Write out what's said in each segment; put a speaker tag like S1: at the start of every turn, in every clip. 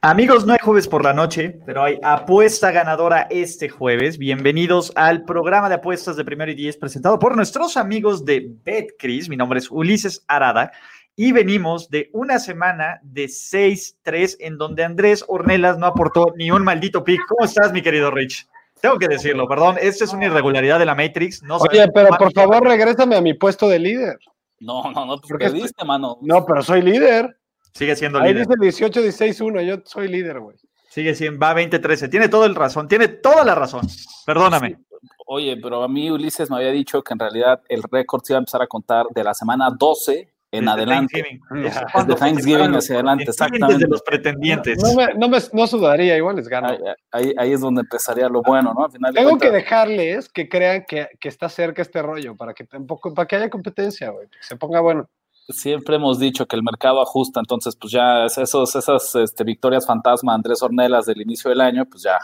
S1: Amigos, no hay jueves por la noche, pero hay apuesta ganadora este jueves. Bienvenidos al programa de apuestas de Primero y Diez presentado por nuestros amigos de BetCris. Mi nombre es Ulises Arada y venimos de una semana de 6-3 en donde Andrés Ornelas no aportó ni un maldito pick. ¿Cómo estás, mi querido Rich? Tengo que decirlo, perdón, esta es una irregularidad de la Matrix.
S2: No Oye, pero por favor regrésame a mi puesto de líder.
S3: No, no, no, porque perdiste, mano.
S2: No, pero soy líder.
S1: Sigue siendo
S2: líder. Ahí dice 18, 16, 1. Yo soy líder, güey.
S1: Sigue siendo, va 20, 13. Tiene todo el razón. Tiene toda la razón. Perdóname.
S3: Oye, pero a mí Ulises me había dicho que en realidad el récord se iba a empezar a contar de la semana 12 en adelante. Es de Thanksgiving hacia adelante, exactamente.
S1: De los pretendientes.
S2: No, me, no, me, no, sudaría, igual les gano.
S3: Ahí, ahí, es donde empezaría lo bueno, ¿no? Al
S2: final Tengo que dejarles que crean que, que, está cerca este rollo para que, tampoco, para que haya competencia, güey, que se ponga bueno
S3: siempre hemos dicho que el mercado ajusta, entonces pues ya esos, esas este, victorias fantasma Andrés Ornelas del inicio del año, pues ya,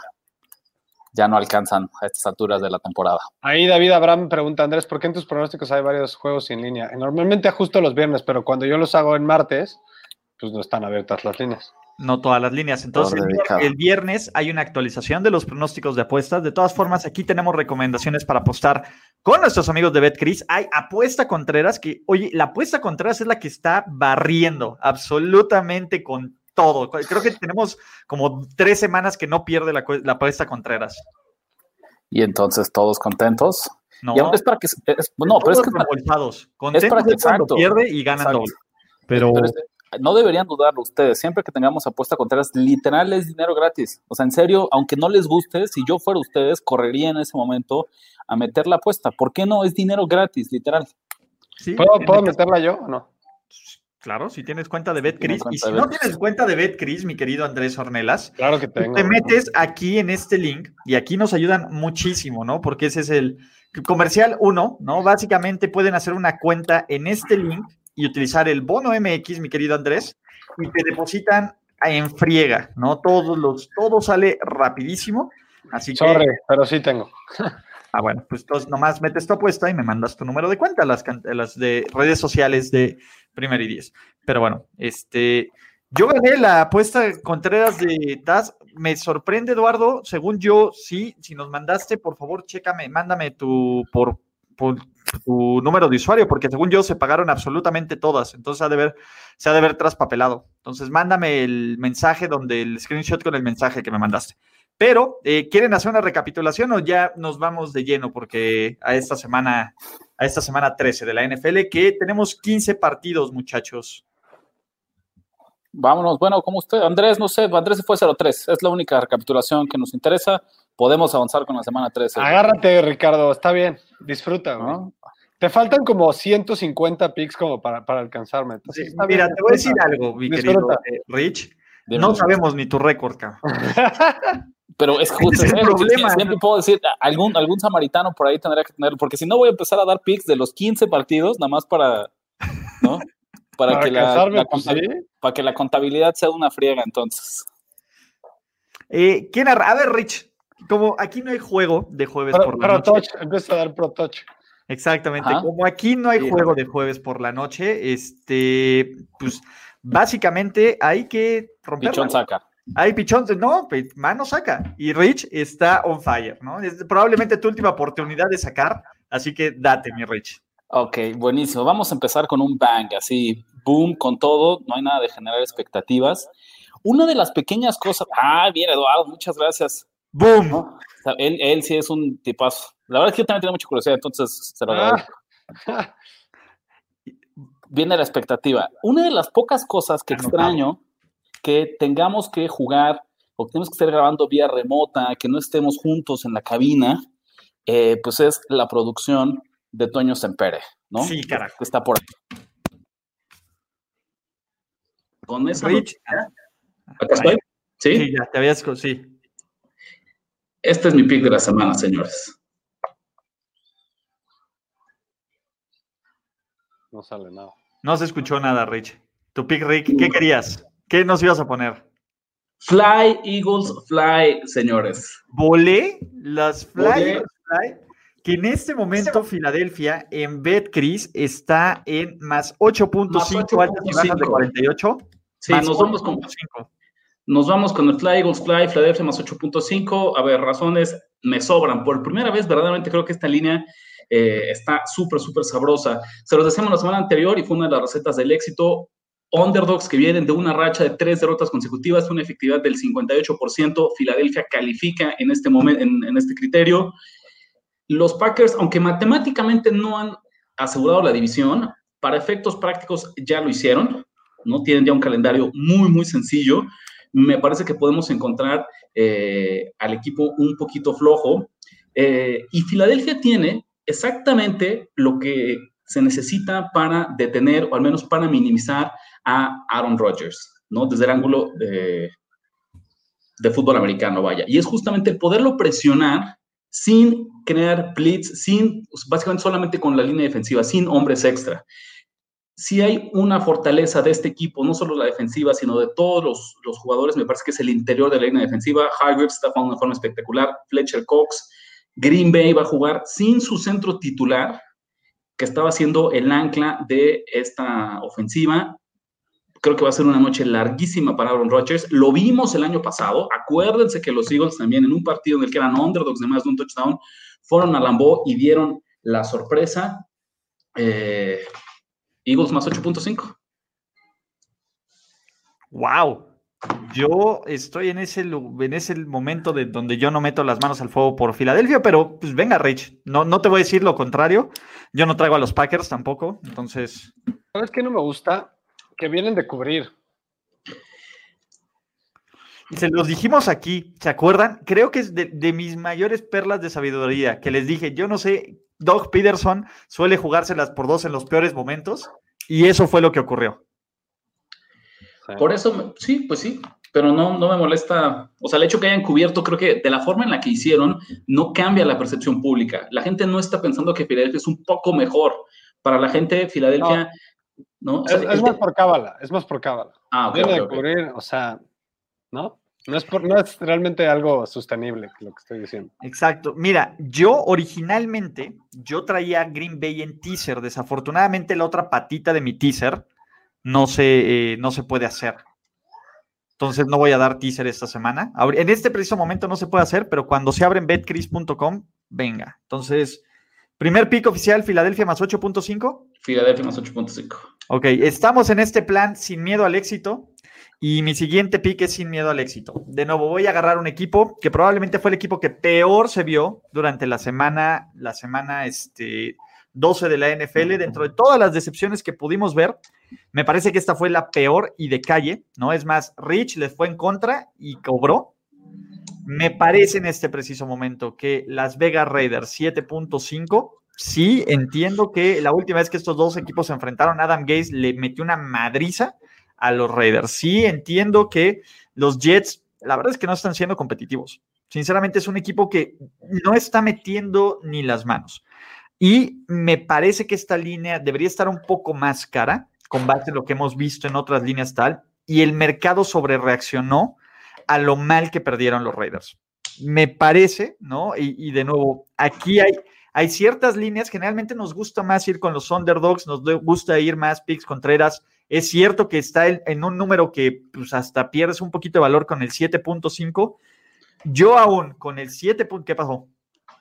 S3: ya no alcanzan a estas alturas de la temporada.
S2: Ahí David Abraham pregunta, Andrés, ¿por qué en tus pronósticos hay varios juegos en línea? Normalmente ajusto los viernes, pero cuando yo los hago en martes, pues no están abiertas las líneas
S1: no todas las líneas. Entonces, el, viernes hay una actualización de los pronósticos de apuestas. De todas formas, aquí tenemos recomendaciones para apostar con nuestros amigos de BetCris. Hay apuesta Contreras, que, oye, la apuesta Contreras es la que está barriendo absolutamente con todo. Creo que tenemos como tres semanas que no pierde la, apuesta Contreras.
S3: Y entonces, todos contentos.
S1: No,
S3: es para que. no, pero es que.
S1: Contentos es para que, cuando pierde y ganan doble. Pero, pero
S3: no deberían dudarlo ustedes, siempre que tengamos apuesta Contreras, literal es dinero gratis. O sea, en serio, aunque no les guste, si yo fuera ustedes, correría en ese momento a meter la apuesta. ¿Por qué no? Es dinero gratis, literal.
S2: ¿Puedo, meterla yo o no?
S1: Claro, si tienes cuenta de BetCris. Y si no tienes cuenta de BetCris, mi querido Andrés Ornelas,
S2: claro que tengo.
S1: Te metes aquí en este link y aquí nos ayudan muchísimo, ¿no? Porque ese es el comercial 1, ¿no? Básicamente pueden hacer una cuenta en este link y utilizar el bono MX, mi querido Andrés, y te depositan en friega, ¿no? Todos los, todo sale rapidísimo. Así
S2: Sorry, pero sí tengo.
S1: Ah, bueno, pues entonces nomás metes tu apuesta y me mandas tu número de cuenta, las, las de redes sociales de Primer y Diez. Pero bueno, este, yo gané la apuesta Contreras de TAS. Me sorprende, Eduardo. Según yo, sí, si nos mandaste, por favor, chécame, mándame tu por tu número de usuario, porque según yo se pagaron absolutamente todas, entonces ha de ver, se ha de ver traspapelado. Entonces mándame el mensaje donde el screenshot con el mensaje que me mandaste. Pero, eh, ¿quieren hacer una recapitulación o ya nos vamos de lleno? Porque a esta semana, a esta semana 13 de la NFL, que tenemos 15 partidos, muchachos.
S3: Vámonos, bueno, como usted, Andrés, no sé, Andrés se fue 0-3, es la única recapitulación que nos interesa podemos avanzar con la semana 13.
S2: Agárrate, Ricardo, está bien, disfruta. Te faltan como 150 picks como para, alcanzarme.
S1: mira, te voy a decir algo, mi querido eh, Rich. no sabemos ni tu récord, cabrón.
S3: Pero es justo, es problema. siempre puedo decir, algún, algún samaritano por ahí tendría que tenerlo, porque si no voy a empezar a dar picks de los 15 partidos, nada más para, ¿no? Para, que, la, pues, para que la contabilidad sea una friega, entonces.
S1: Eh, ¿quién a ver, Rich, como aquí no hay juego de jueves por la noche.
S2: empieza a dar Pro Touch.
S1: Exactamente. Como aquí no hay juego de jueves por la noche, este, pues básicamente hay que
S3: romper. Pichón saca.
S1: Hay pichón, no, mano saca. Y Rich está on fire, ¿no? Es probablemente tu última oportunidad de sacar, así que date, mi Rich.
S4: Ok, buenísimo. Vamos a empezar con un bang, así, boom, con todo. No hay nada de generar expectativas. Una de las pequeñas cosas. Ah, bien, Eduardo, muchas gracias.
S1: ¡Boom!
S4: Él, él, sí es un tipazo. La verdad es que yo también tengo mucha curiosidad, entonces se lo agradezco. Ah. Viene la expectativa. Una de las pocas cosas que extraño que tengamos que jugar o que tenemos que estar grabando vía remota, que no estemos juntos en la cabina, eh, pues es la producción de Toño Sempere, ¿no?
S1: Sí, carajo.
S4: Que está por ahí.
S3: Con esa Rich. ¿Acá estoy? ¿Sí?
S1: Sí, ya te habías... Sí.
S3: Este es mi pick de la semana, señores.
S2: No sale nada.
S1: No se escuchó nada, Rich. Tu pick, Rick, ¿qué querías? ¿Qué nos ibas a poner?
S3: Fly, Eagles, Fly, señores.
S1: Volé las Fly, Fly que en este momento Filadelfia en BetCris está en más 8.5 altas y bajas de 48.
S3: Sí, nos vamos, con, nos vamos con el Fly Eagles Fly, Filadelfia más 8.5. A ver, razones me sobran. Por primera vez, verdaderamente creo que esta línea eh, está súper, súper sabrosa. Se los decíamos la semana anterior y fue una de las recetas del éxito. Underdogs que vienen de una racha de tres derrotas consecutivas, una efectividad del 58%. Filadelfia califica en este momento, en este criterio. Los Packers, aunque matemáticamente no han asegurado la división, para efectos prácticos ya lo hicieron, ¿no? Tienen ya un calendario muy, muy sencillo. Me parece que podemos encontrar eh, al equipo un poquito flojo. Eh, y Filadelfia tiene exactamente lo que se necesita para detener o al menos para minimizar a Aaron Rodgers, ¿no? Desde el ángulo de, de fútbol americano, vaya. Y es justamente el poderlo presionar sin crear blitz, sin, básicamente solamente con la línea defensiva, sin hombres extra. Si hay una fortaleza de este equipo, no solo la defensiva, sino de todos los, jugadores, me parece que es el interior de la línea defensiva. Hargreaves está jugando de forma espectacular. Fletcher Cox, Green Bay va a jugar sin su centro titular, que estaba siendo el ancla de esta ofensiva. Creo que va a ser una noche larguísima para Aaron Rodgers. Lo vimos el año pasado. Acuérdense que los Eagles también en un partido en el que eran underdogs de más de un touchdown, fueron a Lambeau y dieron la sorpresa. Eh, Eagles más 8.5.
S1: Wow. Yo estoy en ese, en ese momento de donde yo no meto las manos al fuego por Filadelfia, pero pues venga, Rich, no, no te voy a decir lo contrario. Yo no traigo a los Packers tampoco, entonces.
S2: ¿Sabes qué no me gusta? que vienen de cubrir.
S1: Se los dijimos aquí, ¿se acuerdan? Creo que es de, mis mayores perlas de sabiduría, que les dije, yo no sé, Doug Peterson suele jugárselas por dos en los peores momentos, y eso fue lo que ocurrió.
S3: Por eso, sí, pues sí, pero no, no me molesta, o sea, el hecho que hayan cubierto, creo que de la forma en la que hicieron, no cambia la percepción pública. La gente no está pensando que Filadelfia es un poco mejor. Para la gente, Filadelfia
S2: es, más por cábala, es más por cábala. Ah, Viene a cubrir, o sea, ¿no? No es, no es realmente algo sostenible lo que estoy diciendo.
S1: Exacto. Mira, yo originalmente, yo traía Green Bay en teaser. Desafortunadamente la otra patita de mi teaser no se, eh, no se puede hacer. Entonces no voy a dar teaser esta semana. En este preciso momento no se puede hacer, pero cuando se abre en betcris.com, venga. Entonces, primer pick oficial, Filadelfia más 8.5.
S3: Filadelfia más 8.5.
S1: Ok, estamos en este plan sin miedo al éxito. Y mi siguiente pick es sin miedo al éxito. De nuevo, voy a agarrar un equipo que probablemente fue el equipo que peor se vio durante la semana, la semana este, 12 de la NFL. Dentro de todas las decepciones que pudimos ver, me parece que esta fue la peor y de calle, ¿no? Es más, Rich les fue en contra y cobró. Me parece en este preciso momento que Las Vegas Raiders 7.5 sí entiendo que la última vez que estos dos equipos se enfrentaron, Adam Gaze le metió una madriza a los Raiders. Sí entiendo que los Jets, la verdad es que no están siendo competitivos. Sinceramente es un equipo que no está metiendo ni las manos. Y me parece que esta línea debería estar un poco más cara, con base en lo que hemos visto en otras líneas tal, y el mercado sobre reaccionó a lo mal que perdieron los Raiders. Me parece, ¿no? y de nuevo, aquí hay, hay ciertas líneas, generalmente nos gusta más ir con los underdogs, nos gusta ir más picks contreras. Es cierto que está en, un número que pues, hasta pierdes un poquito de valor con el 7.5. Yo aún con el 7. ¿Qué pasó?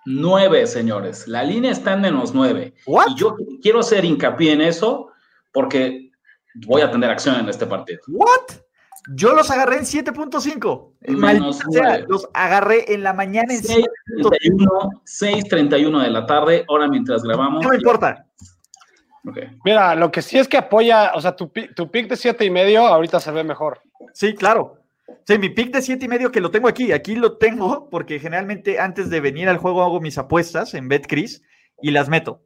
S3: 9, señores. La línea está en menos 9. Y yo quiero hacer hincapié en eso porque voy a tener acción en este partido.
S1: ¿What? Yo los agarré en 7.5. los agarré en la mañana en
S3: 6.31 de la tarde, ahora mientras grabamos.
S1: No me importa.
S2: Mira, lo que sí es que apoya, o sea, tu, tu pick de 7 y medio ahorita se ve mejor.
S1: Sí, claro. Sí, mi pick de 7 y medio que lo tengo aquí, aquí lo tengo porque generalmente antes de venir al juego hago mis apuestas en BetCris y las meto.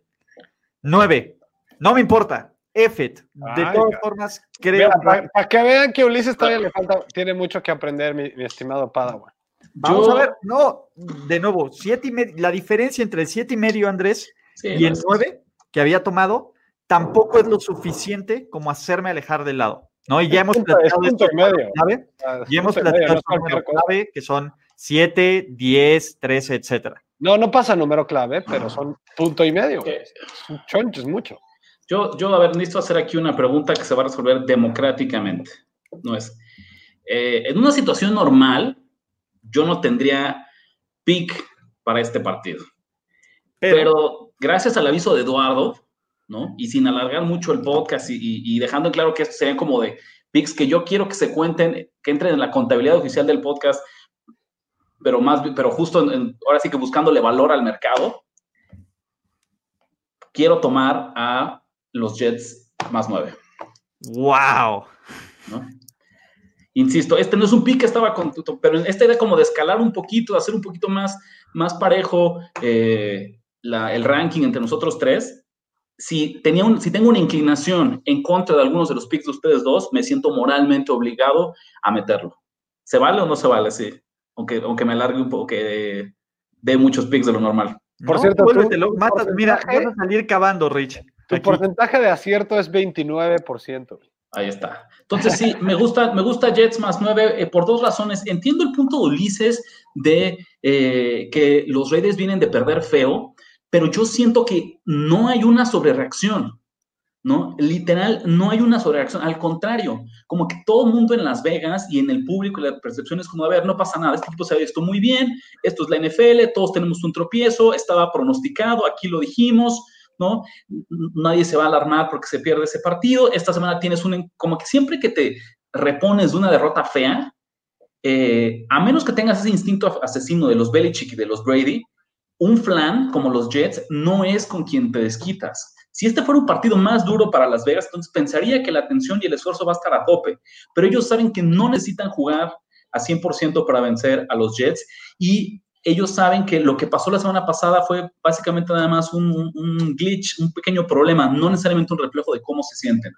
S1: 9. No me importa. Effet. De todas formas, creo.
S2: Para, que vean que Ulises todavía le falta, tiene mucho que aprender, mi, estimado Padawan.
S1: Vamos a ver, no, de nuevo, siete y medio, la diferencia entre el 7 y medio, Andrés, y el 9 que había tomado, tampoco es lo suficiente como hacerme alejar del lado. ¿no? Y ya hemos platicado de clave, ah, y hemos platicado número clave, que son 7, 10, 13, etcétera.
S2: No, no pasa número clave, pero son punto y medio. Es un choncho, es mucho.
S3: Yo, yo, a ver, necesito hacer aquí una pregunta que se va a resolver democráticamente. No es. Eh, en una situación normal, yo no tendría pick para este partido. Pero, gracias al aviso de Eduardo, ¿no? Y sin alargar mucho el podcast y, dejando en claro que estos serían como de picks que yo quiero que se cuenten, que entren en la contabilidad oficial del podcast, pero más, pero justo ahora sí que buscándole valor al mercado, quiero tomar a los Jets más nueve.
S1: ¡Wow!
S3: Insisto, este no es un pick que estaba con, pero esta idea como de escalar un poquito, de hacer un poquito más, más parejo eh, el ranking entre nosotros tres. Si, tenía un, si tengo una inclinación en contra de algunos de los picks de ustedes dos, me siento moralmente obligado a meterlo. ¿Se vale o no se vale? Sí, aunque, aunque me alargue un poco, que dé muchos picks de lo normal.
S1: Por cierto, matas, mira, vas a salir cavando, Rich.
S2: Tu porcentaje de acierto es 29%.
S3: Ahí está. Entonces sí, me gusta, me gusta Jets más 9 eh, por dos razones. Entiendo el punto de Ulises de eh, que los Raiders vienen de perder feo, pero yo siento que no hay una sobrereacción, ¿no? Literal, no hay una sobrereacción. Al contrario, como que todo el mundo en Las Vegas y en el público, la percepción es como, a ver, no pasa nada, este equipo se ha visto muy bien, esto es la NFL, todos tenemos un tropiezo, estaba pronosticado, aquí lo dijimos, ¿no? Nadie se va a alarmar porque se pierde ese partido. Esta semana tienes un, como que siempre que te repones de una derrota fea, eh, a menos que tengas ese instinto asesino de los Belichick y de los Brady, un flan como los Jets no es con quien te desquitas. Si este fuera un partido más duro para Las Vegas, entonces pensaría que la atención y el esfuerzo va a estar a tope, pero ellos saben que no necesitan jugar a 100% para vencer a los Jets y ellos saben que lo que pasó la semana pasada fue básicamente nada más un, glitch, un pequeño problema, no necesariamente un reflejo de cómo se sienten.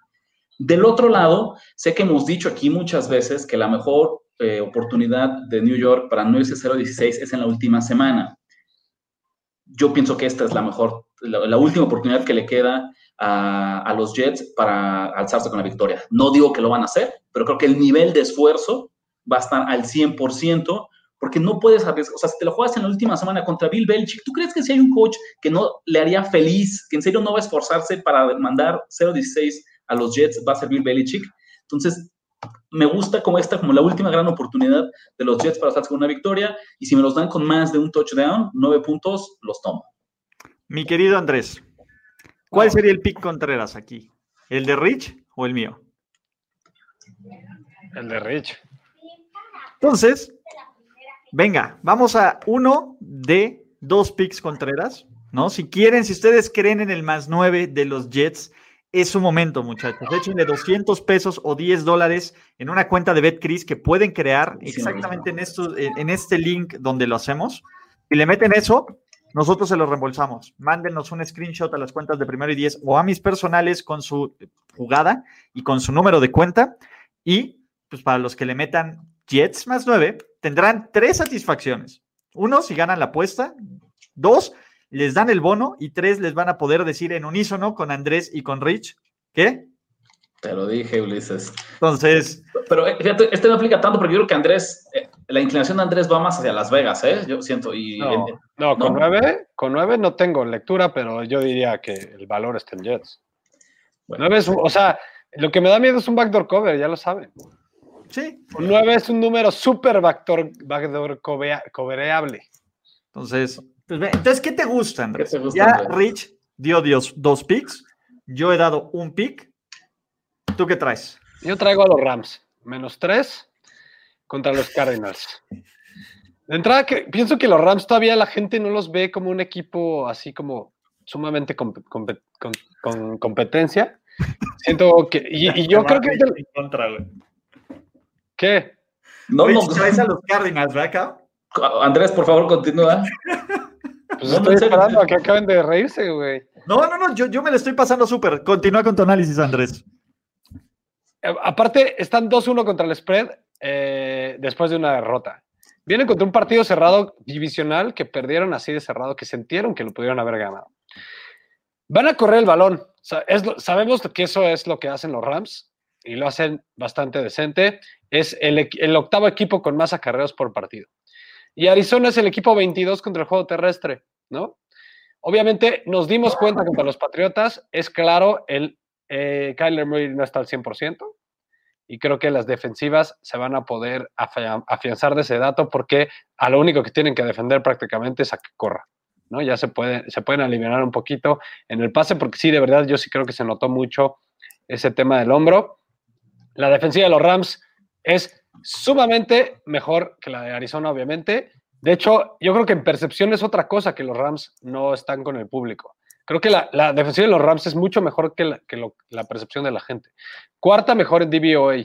S3: Del otro lado, sé que hemos dicho aquí muchas veces que la mejor eh, oportunidad de New York para no irse 0-16 es en la última semana. Yo pienso que esta es la mejor, la, última oportunidad que le queda a, a, los Jets para alzarse con la victoria. No digo que lo van a hacer, pero creo que el nivel de esfuerzo va a estar al 100% porque no puedes arriesgar, o sea, si te lo juegas en la última semana contra Bill Belichick, ¿tú crees que si hay un coach que no le haría feliz, que en serio no va a esforzarse para mandar 0-16 a los Jets, va a ser Bill Belichick? Entonces, me gusta como esta, como la última gran oportunidad de los Jets para con una victoria, y si me los dan con más de un touchdown, nueve puntos, los tomo.
S1: Mi querido Andrés, ¿cuál sería el pick Contreras aquí? ¿El de Rich o el mío?
S2: El de Rich.
S1: Entonces, Venga, vamos a uno de dos picks Contreras, ¿no? Si quieren, si ustedes creen en el más nueve de los Jets, es su momento, muchachos. Échenle 200 pesos o 10 dólares en una cuenta de BetCris que pueden crear exactamente en, esto, en este link donde lo hacemos. Si le meten eso, nosotros se lo reembolsamos. Mándenos un screenshot a las cuentas de primero y 10 o a mis personales con su jugada y con su número de cuenta. Y pues para los que le metan Jets más 9 tendrán tres satisfacciones. Uno, si ganan la apuesta. Dos, les dan el bono. Y tres, les van a poder decir en unísono con Andrés y con Rich. ¿Qué?
S3: Te lo dije, Ulises.
S1: Entonces.
S3: Pero eh, fíjate, este no aplica tanto porque yo creo que Andrés, eh, la inclinación de Andrés va más hacia Las Vegas, ¿eh? Yo siento. Y,
S2: no, con nueve, con nueve no tengo lectura, pero yo diría que el valor está en Jets. Bueno, nueve o sea, lo que me da miedo es un backdoor cover, ya lo saben.
S1: Sí.
S2: 9 es un número súper backdoor, backdoor covereable.
S1: Entonces, entonces, ¿qué te gusta, Andrés? ya Rich dio Dios, dos picks. Yo he dado un pick. ¿Tú qué traes?
S2: Yo traigo a los Rams, menos tres contra los Cardinals. De entrada, que, pienso que los Rams todavía la gente no los ve como un equipo así como sumamente con, competencia. Siento que. Y, yo creo que. ¿Qué?
S1: No, no. Traes a los Cardinals, ¿verdad,
S3: Andrés, por favor, continúa.
S2: Pues estoy esperando a que acaben de reírse, güey.
S1: No, no, no, yo, yo me lo estoy pasando súper. Continúa con tu análisis, Andrés.
S2: Eh, aparte, están 2-1 contra el spread eh, después de una derrota. Vienen contra un partido cerrado divisional que perdieron así de cerrado, que sintieron que lo pudieron haber ganado. Van a correr el balón. sabemos que eso es lo que hacen los Rams y lo hacen bastante decente. Es el, el octavo equipo con más acarreos por partido. Y Arizona es el equipo 22 contra el juego terrestre, ¿no? Obviamente nos dimos cuenta contra los Patriotas, es claro, el eh, Kyler Murray no está al 100% y creo que las defensivas se van a poder afianzar de ese dato porque a lo único que tienen que defender prácticamente es a que corra. ¿no? Ya se, puede, se pueden aliviar un poquito en el pase porque sí, de verdad, yo sí creo que se notó mucho ese tema del hombro. La defensiva de los Rams es sumamente mejor que la de Arizona, obviamente. De hecho, yo creo que en percepción es otra cosa que los Rams no están con el público. Creo que la, defensiva de los Rams es mucho mejor que, la, percepción de la gente. Cuarta mejor en DVOA,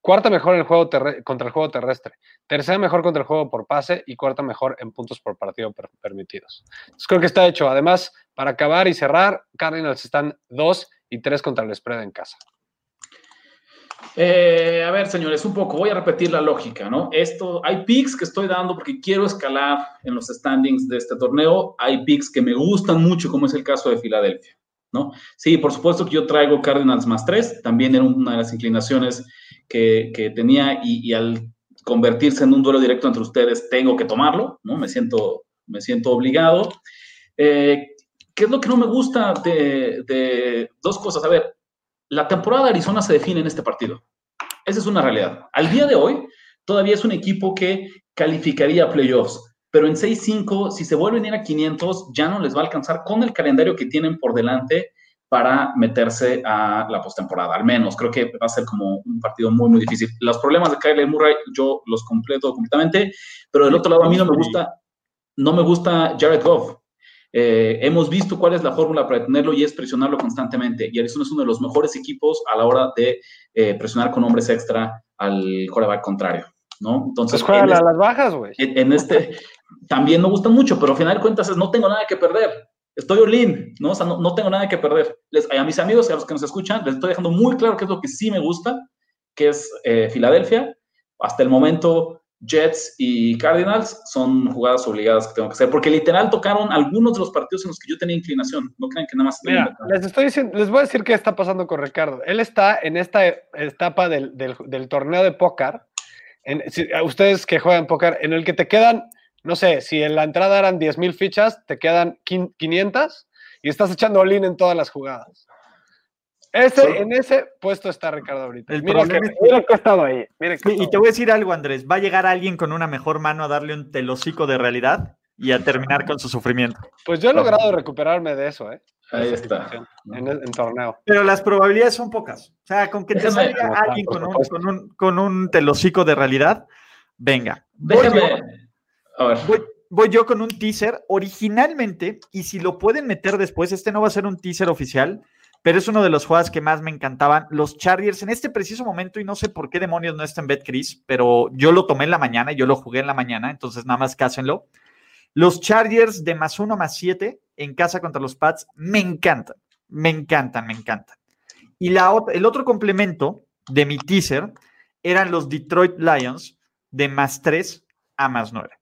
S2: cuarta mejor en el juego contra el juego terrestre, tercera mejor contra el juego por pase y cuarta mejor en puntos por partido permitidos. Entonces creo que está hecho. Además, para acabar y cerrar, Cardinals están dos y tres contra el spread en casa.
S3: Eh, a ver, señores, un poco, voy a repetir la lógica, ¿no? Esto, hay picks que estoy dando porque quiero escalar en los standings de este torneo. Hay picks que me gustan mucho, como es el caso de Filadelfia, ¿no? Sí, por supuesto que yo traigo Cardinals más tres, también era una de las inclinaciones que, tenía y, al convertirse en un duelo directo entre ustedes, tengo que tomarlo, ¿no? Me siento, me siento obligado. Eh, ¿Qué es lo que no me gusta de, de dos cosas? A ver, la temporada de Arizona se define en este partido. Esa es una realidad. Al día de hoy, todavía es un equipo que calificaría a playoffs, pero en 6-5, si se vuelven a ir a 500, ya no les va a alcanzar con el calendario que tienen por delante para meterse a la postemporada. Al menos, creo que va a ser como un partido muy, muy difícil. Los problemas de Kyler Murray, yo los completo completamente, pero del otro lado, a mí no me gusta, no me gusta Jared Goff. Eh, hemos visto cuál es la fórmula para detenerlo y es presionarlo constantemente. Y Arizona es uno de los mejores equipos a la hora de eh, presionar con hombres extra al quarterback contrario. ¿no?
S2: Entonces, pues a este las bajas, güey.
S3: En, este también me gusta mucho, pero al final de cuentas es no tengo nada que perder. Estoy all ¿no? O sea, no, tengo nada que perder. Les, a mis amigos y a los que nos escuchan, les estoy dejando muy claro qué es lo que sí me gusta, que es eh, Filadelfia. Hasta el momento Jets y Cardinals son jugadas obligadas que tengo que hacer, porque literal tocaron algunos de los partidos en los que yo tenía inclinación. No crean que nada más.
S2: Mira, les estoy diciendo, les voy a decir qué está pasando con Ricardo. Él está en esta etapa del, torneo de póker. En, ustedes que juegan póker, en el que te quedan, no sé, si en la entrada eran 10 mil fichas, te quedan 500 y estás echando all en todas las jugadas. Ese, En ese puesto está Ricardo ahorita. mira, que, ha estado ahí.
S1: y te voy a decir algo, Andrés. Va a llegar alguien con una mejor mano a darle un telocico de realidad y a terminar con su sufrimiento.
S2: Pues yo he logrado recuperarme de eso, ¿eh?
S3: Ahí está.
S2: En, torneo.
S1: Pero las probabilidades son pocas. O sea, con que te salga alguien con un, con, un, telocico de realidad, venga.
S3: Déjame. a ver.
S1: voy yo con un teaser originalmente, y si lo pueden meter después, este no va a ser un teaser oficial pero es uno de los juegos que más me encantaban. Los Chargers en este preciso momento, y no sé por qué demonios no está en BetCris, pero yo lo tomé en la mañana, yo lo jugué en la mañana, entonces nada más cásenlo. Los Chargers de más uno más siete en casa contra los Pats me encantan, me encantan, me encantan. Y la, el otro complemento de mi teaser eran los Detroit Lions de más tres a más nueve.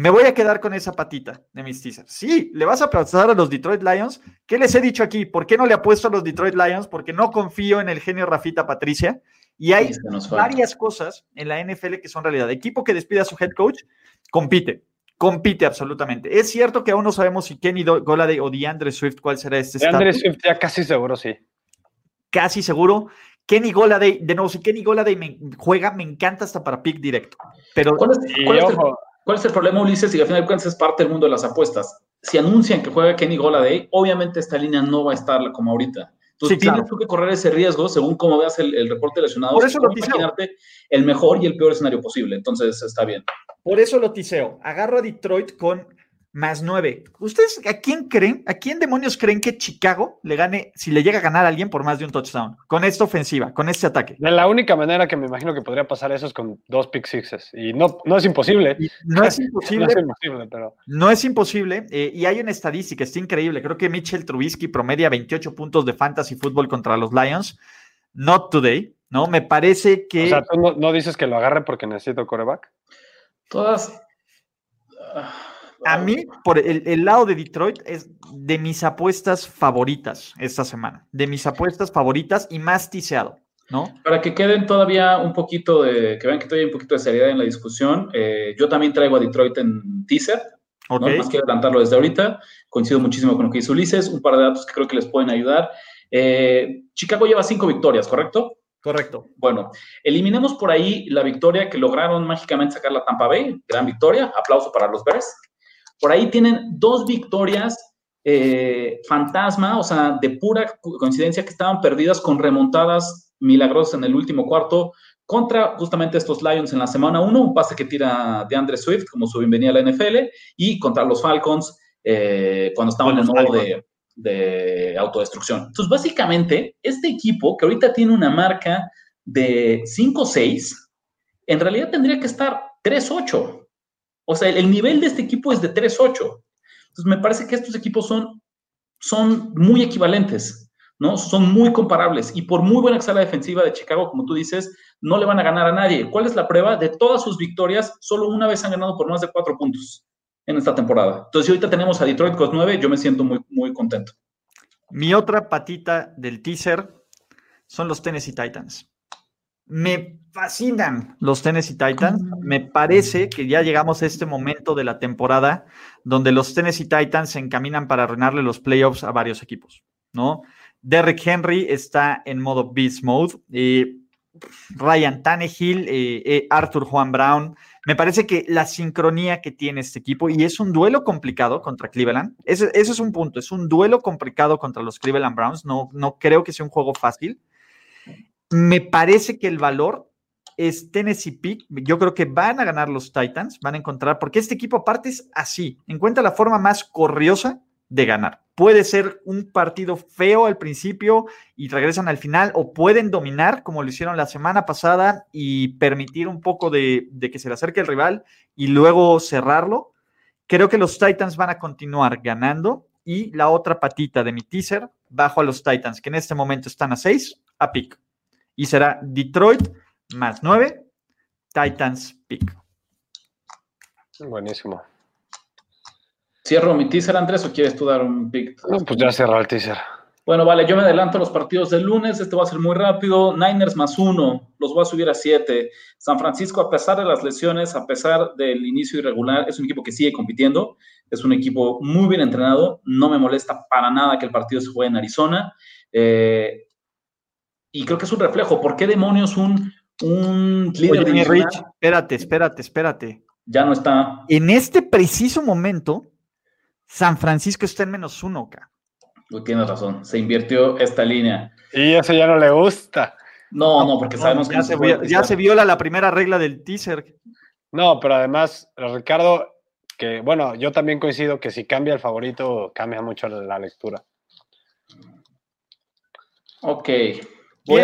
S1: Me voy a quedar con esa patita de mis teasers. Sí, le vas a apostar a los Detroit Lions. ¿Qué les he dicho aquí? ¿Por qué no le apuesto a los Detroit Lions? Porque no confío en el genio Rafita Patricia. Y hay varias cosas en la NFL que son realidad. Equipo que despide a su head coach, compite. Compite absolutamente. Es cierto que aún no sabemos si Kenny Goladay o DeAndre Swift, cuál será este
S2: DeAndre Swift ya casi seguro, sí.
S1: Casi seguro. Kenny Goladay, de nuevo, si Kenny Goladay me juega, me encanta hasta para pick directo. Pero
S3: ¿Cuál es, ¿cuál es el, problema, Ulises? Y al final de cuentas es parte del mundo de las apuestas. si anuncian que juega Kenny Goladay, obviamente esta línea no va a estar como ahorita. Entonces tienes tú que correr ese riesgo según cómo veas el, reporte de lesionados.
S1: Por eso lo
S3: imaginarte el mejor y el peor escenario posible. Entonces está bien.
S1: Por eso lo tiseo. Agarro a Detroit con más nueve. ¿Ustedes a quién creen? ¿A quién demonios creen que Chicago le gane si le llega a ganar a alguien por más de un touchdown? Con esta ofensiva, con este ataque.
S2: De la única manera que me imagino que podría pasar eso es con dos pick sixes. Y no, no es imposible.
S1: no es imposible. no es imposible, pero. No es imposible. Eh, y hay una estadística, está increíble. Creo que Mitchell Trubisky promedia 28 puntos de fantasy fútbol contra los Lions. Not today, ¿no? Me parece que.
S2: O sea, tú no, no dices que lo agarre porque necesito coreback.
S3: Todas.
S1: A mí, por el, lado de Detroit, es de mis apuestas favoritas esta semana. De mis apuestas favoritas y más tiseado, ¿no?
S3: Para que queden todavía un poquito de, que vean que todavía hay un poquito de seriedad en la discusión, eh, yo también traigo a Detroit en teaser. ¿no? Más quiero adelantarlo desde ahorita. Coincido muchísimo con lo que dice Ulises. Un par de datos que creo que les pueden ayudar. Eh, Chicago lleva cinco victorias, ¿correcto?
S1: Correcto.
S3: Bueno, eliminemos por ahí la victoria que lograron mágicamente sacar la Tampa Bay. Gran victoria. Aplauso para los Bears. Por ahí tienen dos victorias eh, fantasma, o sea, de pura coincidencia que estaban perdidas con remontadas milagrosas en el último cuarto contra justamente estos Lions en la semana 1, un pase que tira de Andre Swift como su bienvenida a la NFL, y contra los Falcons eh, cuando estaban en modo de, de, autodestrucción. Entonces, básicamente, este equipo que ahorita tiene una marca de 5-6, en realidad tendría que estar 3-8. O sea, el, nivel de este equipo es de 3-8. Entonces, me parece que estos equipos son, son muy equivalentes, ¿no? Son muy comparables. Y por muy buena que sea la defensiva de Chicago, como tú dices, no le van a ganar a nadie. ¿Cuál es la prueba? De todas sus victorias, solo una vez han ganado por más de cuatro puntos en esta temporada. Entonces, si ahorita tenemos a Detroit con 9, yo me siento muy, muy contento.
S1: Mi otra patita del teaser son los Tennessee Titans. Me fascinan los Tennessee Titans. Me parece que ya llegamos a este momento de la temporada donde los Tennessee Titans se encaminan para arruinarle los playoffs a varios equipos, ¿no? Derrick Henry está en modo beast mode. Eh, Ryan Tannehill, eh, eh, Arthur Juan Brown. Me parece que la sincronía que tiene este equipo, y es un duelo complicado contra Cleveland, ese, es un punto, es un duelo complicado contra los Cleveland Browns, no, no creo que sea un juego fácil, me parece que el valor es Tennessee Pick. Yo creo que van a ganar los Titans, van a encontrar, porque este equipo aparte es así, encuentra la forma más corriosa de ganar. Puede ser un partido feo al principio y regresan al final, o pueden dominar como lo hicieron la semana pasada y permitir un poco de, que se le acerque el rival y luego cerrarlo. Creo que los Titans van a continuar ganando y la otra patita de mi teaser bajo a los Titans, que en este momento están a 6, a pick y será Detroit más 9, Titans pick.
S2: Buenísimo.
S3: ¿Cierro mi teaser, Andrés, o quieres tú dar un pick?
S2: No, pues ya cerró el teaser.
S3: Bueno, vale, yo me adelanto a los partidos del lunes, este va a ser muy rápido. Niners más uno, los voy a subir a siete. San Francisco, a pesar de las lesiones, a pesar del inicio irregular, es un equipo que sigue compitiendo, es un equipo muy bien entrenado, no me molesta para nada que el partido se juegue en Arizona. Eh, y creo que es un reflejo. ¿Por qué demonios un, un
S1: líder Oye, Rich, espérate, espérate, espérate.
S3: Ya no está.
S1: En este preciso momento, San Francisco está en menos uno, acá.
S3: Tienes razón, se invirtió esta línea.
S2: Y eso ya no le gusta.
S3: No, no, porque sabemos
S1: que se, ya se viola la primera regla del teaser.
S2: No, pero además, Ricardo, que bueno, yo también coincido que si cambia el favorito, cambia mucho la lectura.
S3: Ok,
S1: Voy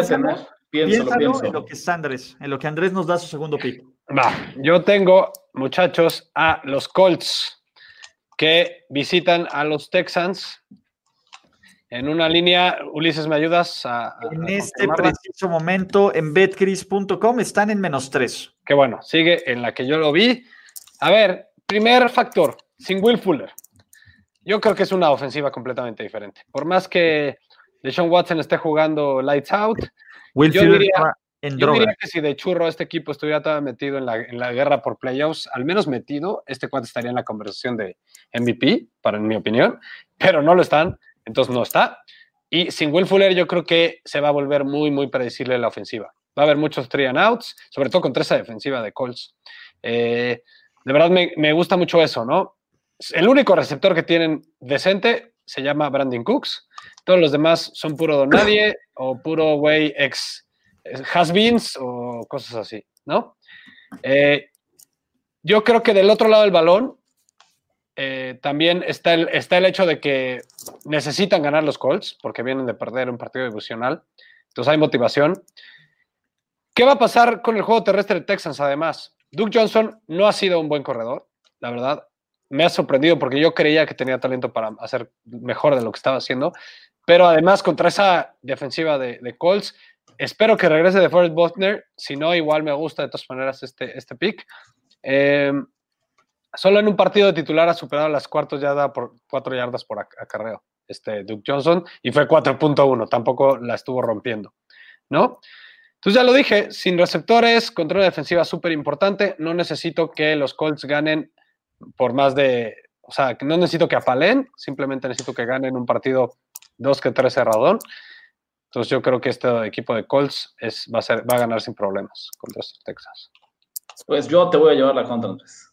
S1: en lo que es Andrés, en lo que Andrés nos da su segundo pick.
S2: Va, yo tengo, muchachos, a los Colts que visitan a los Texans. En una línea, Ulises, ¿me ayudas? A,
S1: en este preciso momento, en betcris.com están en menos tres.
S2: Qué bueno, sigue en la que yo lo vi. A ver, primer factor, sin Will Fuller. Yo creo que es una ofensiva completamente diferente. Por más que Deshaun Watson esté jugando lights out. yo, diría, que si de churro este equipo estuviera todavía metido en la, guerra por playoffs, al menos metido, este cuate estaría en la conversación de MVP, para en mi opinión, pero no lo están, entonces no está. Y sin Will Fuller yo creo que se va a volver muy, muy predecible la ofensiva. Va a haber muchos three and outs, sobre todo contra esa defensiva de Colts. Eh, de verdad me, me, gusta mucho eso, ¿no? el único receptor que tienen decente se llama Brandon Cooks. Todos los demás son puro don nadie o puro güey ex has-beens o cosas así, ¿no? Eh, yo creo que del otro lado del balón eh, también está el, está el hecho de que necesitan ganar los Colts porque vienen de perder un partido divisional. Entonces hay motivación. ¿Qué va a pasar con el juego terrestre de Texans además? Duke Johnson no ha sido un buen corredor, la verdad. Me ha sorprendido porque yo creía que tenía talento para hacer mejor de lo que estaba haciendo. Pero además, contra esa defensiva de, Colts, espero que regrese de Forrest Buckner. Si no, igual me gusta de todas maneras este, este pick. Eh, Solo en un partido de titular ha superado las cuartos yardas por cuatro yardas por acarreo, este Duke Johnson, y fue 4.1, tampoco la estuvo rompiendo, ¿no? Entonces ya lo dije, sin receptores, contra una defensiva súper importante, no necesito que los Colts ganen por más de, o sea, no necesito que apalen, simplemente necesito que ganen un partido dos que tres cerradón. Entonces yo creo que este equipo de Colts es, va, a ser, va a ganar sin problemas contra estos Texas.
S3: Pues yo te voy a llevar la contra, Andrés.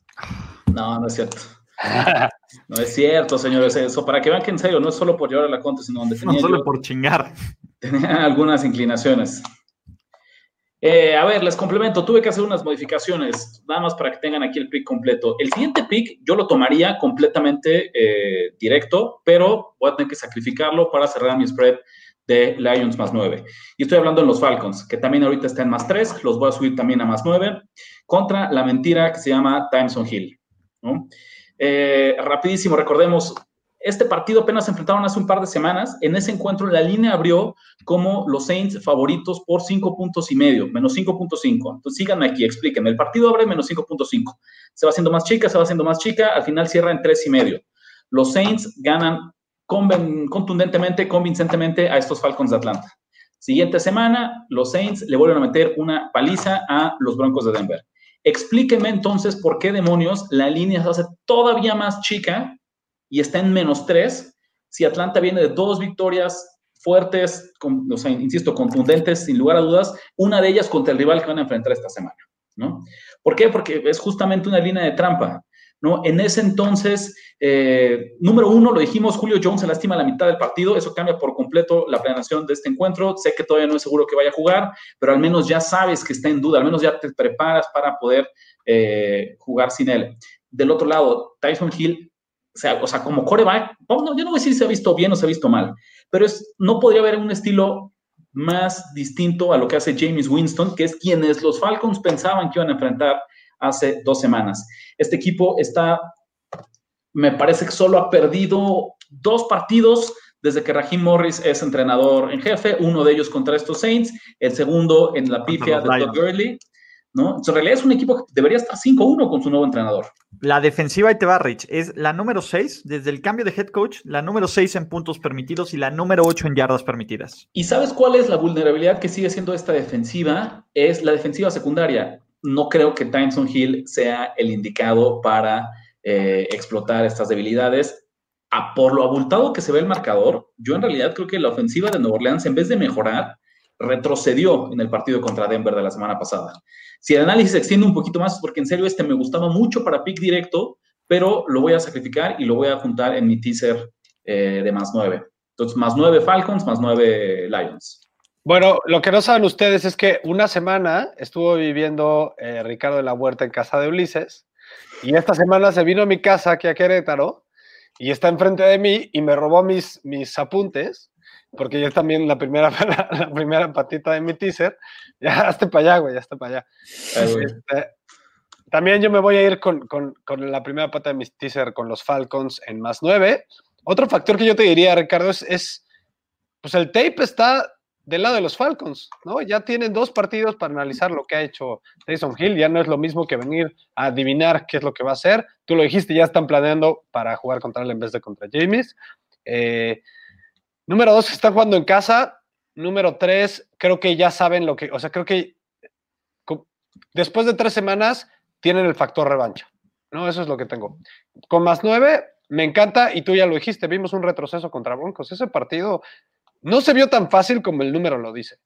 S3: No, no es cierto. No es cierto, señores. Eso para que vean que en serio no es solo por llevar la contra, sino donde tenía.
S1: No solo por chingar.
S3: Tenía algunas inclinaciones. Eh, a ver, les complemento. Tuve que hacer unas modificaciones, nada más para que tengan aquí el pick completo. El siguiente pick yo lo tomaría completamente eh, directo, pero voy a tener que sacrificarlo para cerrar mi spread de Lions más 9. Y estoy hablando en los Falcons, que también ahorita están más 3, los voy a subir también a más 9, contra la mentira que se llama Timeson Hill. Eh, rapidísimo, recordemos, este partido apenas se enfrentaron hace un par de semanas. En ese encuentro la línea abrió como los Saints favoritos por 5 puntos y medio, menos 5.5. Entonces síganme aquí, explíquenme. El partido abre menos 5.5. Se va haciendo más chica, se va haciendo más chica, al final cierra en 3 y medio. Los Saints ganan contundentemente, convincentemente a estos Falcons de Atlanta. Siguiente semana, los Saints le vuelven a meter una paliza a los Broncos de Denver. Explíqueme entonces por qué demonios la línea se hace todavía más chica y está en menos tres si Atlanta viene de dos victorias fuertes, insisto, contundentes, sin lugar a dudas, una de ellas contra el rival que van a enfrentar esta semana, ¿no? ¿Por qué? Porque es justamente una línea de trampa. ¿no? En ese entonces, eh, número uno, lo dijimos, Julio Jones se lastima la mitad del partido, eso cambia por completo la planeación de este encuentro. Sé que todavía no es seguro que vaya a jugar, pero al menos ya sabes que está en duda, al menos ya te preparas para poder eh, jugar sin él. Del otro lado, Tyson Hill, o sea, o sea como coreback, yo no voy a decir si se ha visto bien o se ha visto mal, pero es, no podría haber un estilo más distinto a lo que hace James Winston, que es quienes los Falcons pensaban que iban a enfrentar hace dos semanas. Este equipo está, me parece que solo ha perdido dos partidos desde que Raheem Morris es entrenador en jefe, uno de ellos contra estos Saints, el segundo en la pifia de Todd Gurley. ¿No? en realidad es un equipo que debería estar 5-1 con su nuevo entrenador.
S1: La defensiva, y te va, Rich, es la número 6 desde el cambio de head coach, la número 6 en puntos permitidos y la número 8 en yardas permitidas.
S3: ¿Y sabes cuál es la vulnerabilidad que sigue siendo esta defensiva? Es la defensiva secundaria no creo que Tyson Hill sea el indicado para eh, explotar estas debilidades. A, por lo abultado que se ve el marcador, yo en realidad creo que la ofensiva de Nueva Orleans, en vez de mejorar, retrocedió en el partido contra Denver de la semana pasada. Si el análisis se extiende un poquito más, porque en serio este me gustaba mucho para pick directo, pero lo voy a sacrificar y lo voy a juntar en mi teaser eh, de más nueve. Entonces, más nueve Falcons, más nueve Lions.
S2: Bueno, lo que no saben ustedes es que una semana estuvo viviendo eh, Ricardo de la Huerta en casa de Ulises y esta semana se vino a mi casa aquí a Querétaro y está enfrente de mí y me robó mis, mis apuntes porque ya también la primera, la, primera patita de mi teaser. Ya esté para allá, güey, ya está para allá. Este, también yo me voy a ir con, con, con, la primera pata de mi teaser con los Falcons en más nueve. Otro factor que yo te diría, Ricardo, es, es pues el tape está del lado de los Falcons, ¿no? Ya tienen dos partidos para analizar lo que ha hecho Jason Hill, ya no es lo mismo que venir a adivinar qué es lo que va a hacer. Tú lo dijiste, ya están planeando para jugar contra él en vez de contra James. Eh, número dos, están jugando en casa. Número tres, creo que ya saben lo que, o sea, creo que después de tres semanas tienen el factor revancha, ¿no? Eso es lo que tengo. Con más nueve, me encanta, y tú ya lo dijiste, vimos un retroceso contra Broncos. Ese partido no se vio tan fácil como el número lo dice.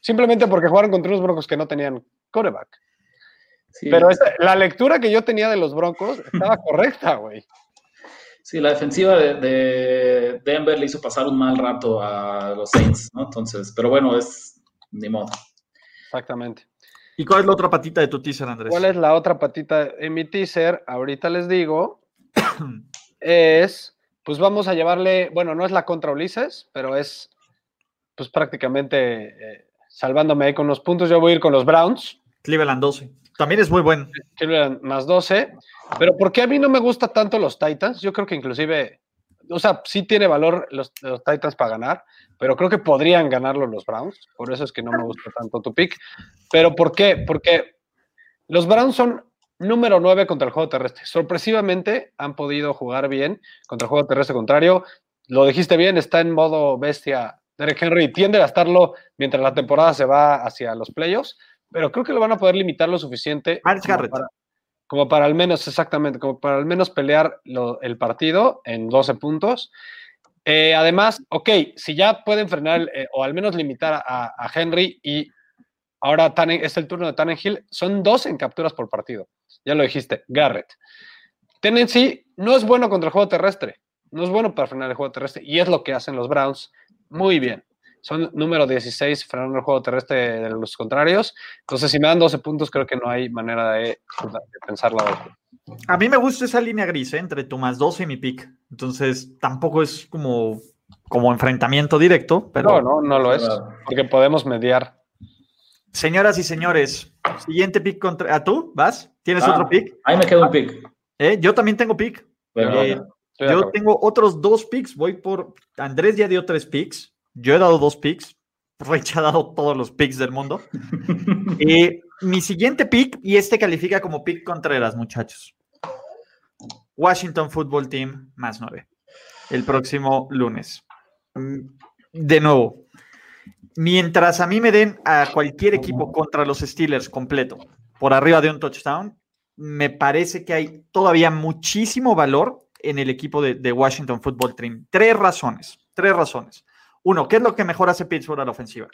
S2: Simplemente porque jugaron contra unos Broncos que no tenían coreback. Pero la lectura que yo tenía de los Broncos estaba correcta, güey.
S3: Sí, la defensiva de, Denver le hizo pasar un mal rato a los Saints, ¿no? Entonces, pero bueno, es ni modo.
S2: Exactamente.
S1: ¿Y cuál es la otra patita de tu teaser, Andrés?
S2: ¿Cuál es la otra patita en mi teaser? Ahorita les digo. es, pues vamos a llevarle, bueno, no es la contra Ulises, pero es, pues prácticamente eh, salvándome ahí con los puntos. Yo voy a ir con los Browns.
S1: Cleveland 12. También es muy.
S2: Cleveland más 12. Pero ¿por qué a mí no me gusta tanto los Titans? Yo creo que inclusive, o sea, sí tiene valor los, Titans para ganar, pero creo que podrían ganarlo los Browns. Por eso es que no me gusta tanto tu pick. Pero ¿por qué? Porque los Browns son número 9 contra el juego terrestre. Sorpresivamente han podido jugar bien contra el juego terrestre contrario. Lo dijiste bien, está en modo bestia. Derek Henry tiende a estarlo mientras la temporada se va hacia los playoffs, pero creo que lo van a poder limitar lo suficiente.
S1: Garrett
S2: como para al menos, exactamente, como para al menos pelear el partido en 12 puntos. Eh, además, ok, si ya pueden frenar eh, o al menos limitar a, Henry y ahora es el turno de Tannenhill, son 12 en capturas por partido. Ya lo dijiste, Garrett. Tennessee no es bueno contra el juego terrestre, no es bueno para frenar el juego terrestre y es lo que hacen los Browns muy bien son número 16 frenando el juego terrestre de los contrarios. Entonces, si me dan 12 puntos, creo que no hay manera de, pensarlo.
S1: A mí me gusta esa línea gris ¿eh? entre tu más 12 y mi pick. Entonces, tampoco es como, como enfrentamiento directo. Pero...
S2: No, no, no lo es. Porque podemos mediar.
S1: Señoras y señores, siguiente pick contra. ¿A ¿Ah, tú? ¿Vas? ¿Tienes ah, otro pick?
S3: Ahí me quedo un pick.
S1: ¿Eh? Yo también tengo pick. Eh, yo tengo otros dos picks. Voy por. Andrés ya dio tres picks. Yo he dado dos picks. Rich ha dado todos los picks del mundo. y mi siguiente pick, y este califica como pick Contreras, muchachos. Washington Football Team más nueve. El próximo lunes. Mm, de nuevo, mientras a mí me den a cualquier equipo contra los Steelers completo, por arriba de un touchdown, me parece que hay todavía muchísimo valor en el equipo de, de Washington Football Team. Tres razones. Tres razones. Uno, ¿qué es lo que mejor hace Pittsburgh a la ofensiva?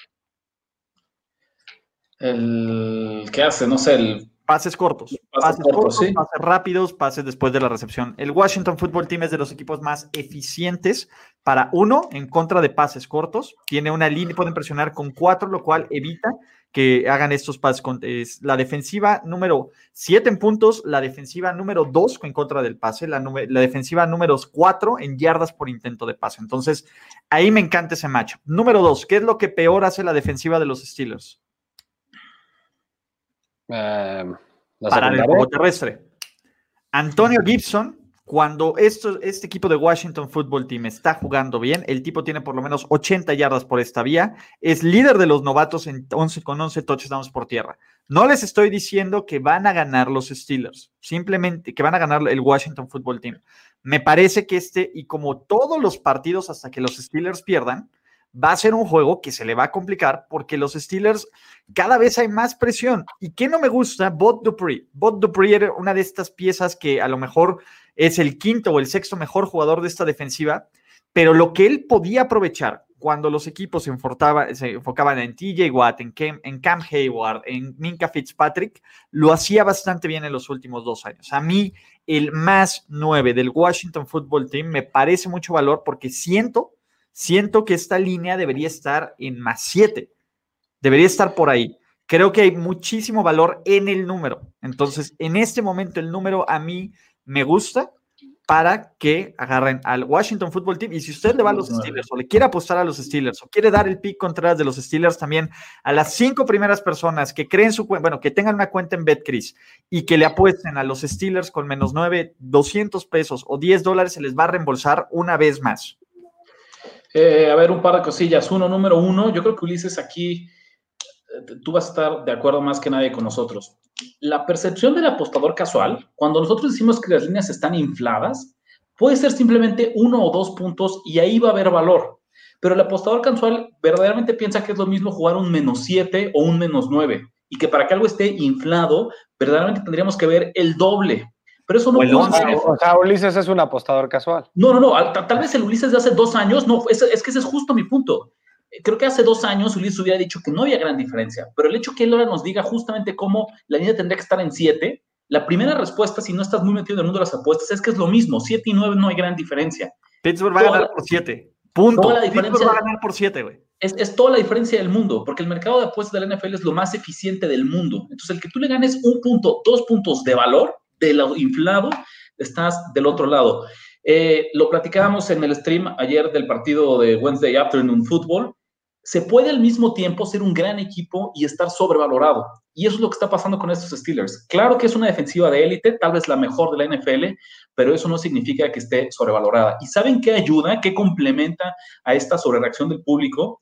S3: El ¿qué hace? No sé, el
S1: pases cortos, pases, cortos, pases rápidos, pases después de la recepción. El Washington Football Team es de los equipos más eficientes para uno en contra de pases cortos. Tiene una línea, pueden presionar con cuatro, lo cual evita que hagan estos pases. Es la defensiva número 7 en puntos, la defensiva número 2 en contra del pase, la, la defensiva número 4 en yardas por intento de pase. Entonces, ahí me encanta ese macho. Número 2, ¿qué es lo que peor hace la defensiva de los Steelers?
S2: Em,
S1: Para el juego terrestre. Antonio Gibson cuando este equipo de Washington Football Team está jugando bien, el tipo tiene por lo menos 80 yardas por esta vía, es líder de los novatos en 11, con 11 touchdowns por tierra. No les estoy diciendo que van a ganar los Steelers, simplemente que van a ganar el Washington Football Team. Me parece que este, y como todos los partidos hasta que los Steelers pierdan, va a ser un juego que se le va a complicar porque los Steelers cada vez hay más presión. ¿Y qué no me gusta? Bot Dupree. Bot Dupree era una de estas piezas que a lo mejor es el quinto o el sexto mejor jugador de esta defensiva, pero lo que él podía aprovechar cuando los equipos se, enfocaban en TJ Watt, en Cam, Hayward, en Minka Fitzpatrick, lo hacía bastante bien en los últimos dos años. A mí, el más nueve del Washington Football Team me parece mucho valor porque siento, siento que esta línea debería estar en más siete. Debería estar por ahí. Creo que hay muchísimo valor en el número. Entonces, en este momento, el número a mí me gusta para que agarren al Washington Football Team. Y si usted le va a los Steelers o le quiere apostar a los Steelers o quiere dar el pick contra de los Steelers también a las cinco primeras personas que creen su cuenta, bueno, que tengan una cuenta en BetCris y que le apuesten a los Steelers con menos 9, 200 pesos o 10 dólares, se les va a reembolsar una vez más.
S3: Eh, a ver, un par de cosillas. Uno, número uno, yo creo que Ulises aquí, eh, tú vas a estar de acuerdo más que nadie con nosotros la percepción del apostador casual, cuando nosotros decimos que las líneas están infladas, puede ser simplemente uno o dos puntos y ahí va a haber valor. Pero el apostador casual verdaderamente piensa que es lo mismo jugar un menos 7 o un menos 9 y que para que algo esté inflado, verdaderamente tendríamos que ver el doble. Pero eso no
S2: ocurre. O sea, Ulises es un apostador casual.
S3: No, no, no. Tal, vez el Ulises de hace dos años, no, es, es que ese es justo mi punto creo que hace dos años Ulises hubiera dicho que no había gran diferencia, pero el hecho que él ahora nos diga justamente cómo la línea tendría que estar en 7, La primera respuesta, si no estás muy metido en el mundo de las apuestas, es que es lo mismo. 7 y 9 no hay gran diferencia.
S1: Pittsburgh va a ganar por 7. Punto. Toda la diferencia, Pittsburgh va a ganar por 7, güey.
S3: Es, es, toda la diferencia del mundo, porque el mercado de apuestas de la NFL es lo más eficiente del mundo. Entonces, el que tú le ganes un punto, dos puntos de valor de lo inflado, estás del otro lado. Eh, lo platicábamos en el stream ayer del partido de Wednesday Afternoon Football. Se puede al mismo tiempo ser un gran equipo y estar sobrevalorado. Y eso es lo que está pasando con estos Steelers. Claro que es una defensiva de élite, tal vez la mejor de la NFL, pero eso no significa que esté sobrevalorada. ¿Y saben qué ayuda, qué complementa a esta sobrereacción del público?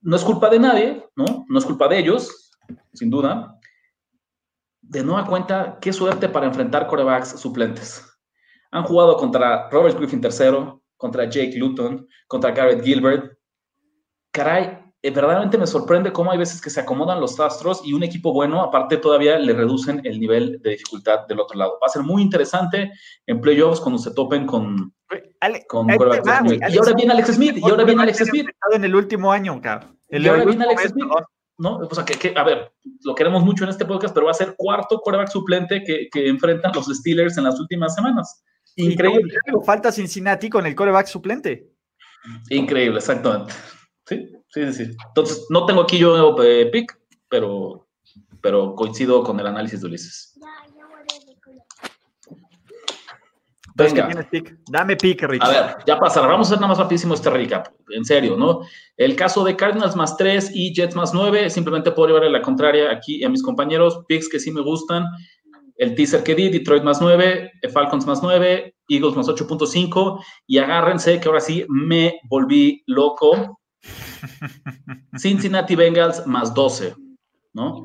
S3: No es culpa de nadie, ¿no? No es culpa de ellos, sin duda, de nueva cuenta, qué suerte para enfrentar corebacks suplentes. Han jugado contra Robert Griffin III, contra Jake Luton, contra Garrett Gilbert. Caray, eh, verdaderamente me sorprende cómo hay veces que se acomodan los astros y un equipo bueno, aparte todavía le reducen el nivel de dificultad del otro lado. Va a ser muy interesante en playoffs cuando se topen con, con Y ahora viene Alex Smith, y ahora viene Alex Smith.
S1: En el último año, cabrón.
S3: Y ahora viene Alex Smith. ¿No? O sea, que, a ver, lo queremos mucho en este podcast, pero va a ser cuarto quarterback suplente que, que enfrentan los Steelers en las últimas semanas.
S1: Increíble. Falta Cincinnati con el quarterback suplente.
S3: Increíble, exactamente. Sí, sí, sí. Entonces, no tengo aquí yo eh, pick, pero, pero coincido con el análisis de Ulises.
S1: Venga. Dame pick, Rich.
S3: A ver, ya pasará. Vamos a hacer nada más rapidísimo este recap. En serio, ¿no? El caso de Cardinals más 3 y Jets más 9, simplemente puedo llevarle la contraria aquí a mis compañeros. Picks que sí me gustan. El teaser que di, Detroit más 9, Falcons más 9, Eagles más 8.5. Y agárrense que ahora sí me volví loco. Cincinnati Bengals más 12, ¿no?